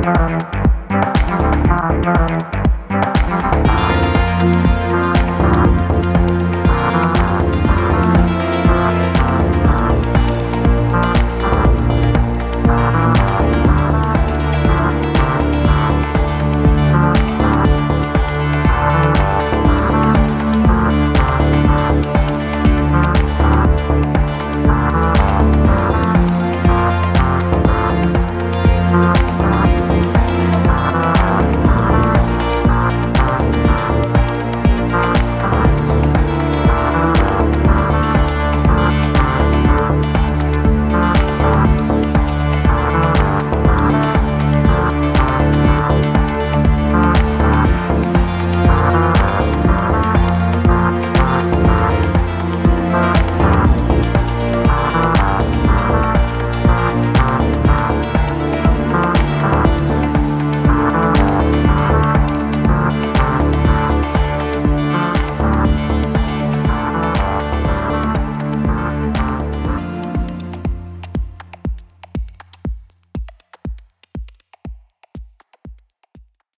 Música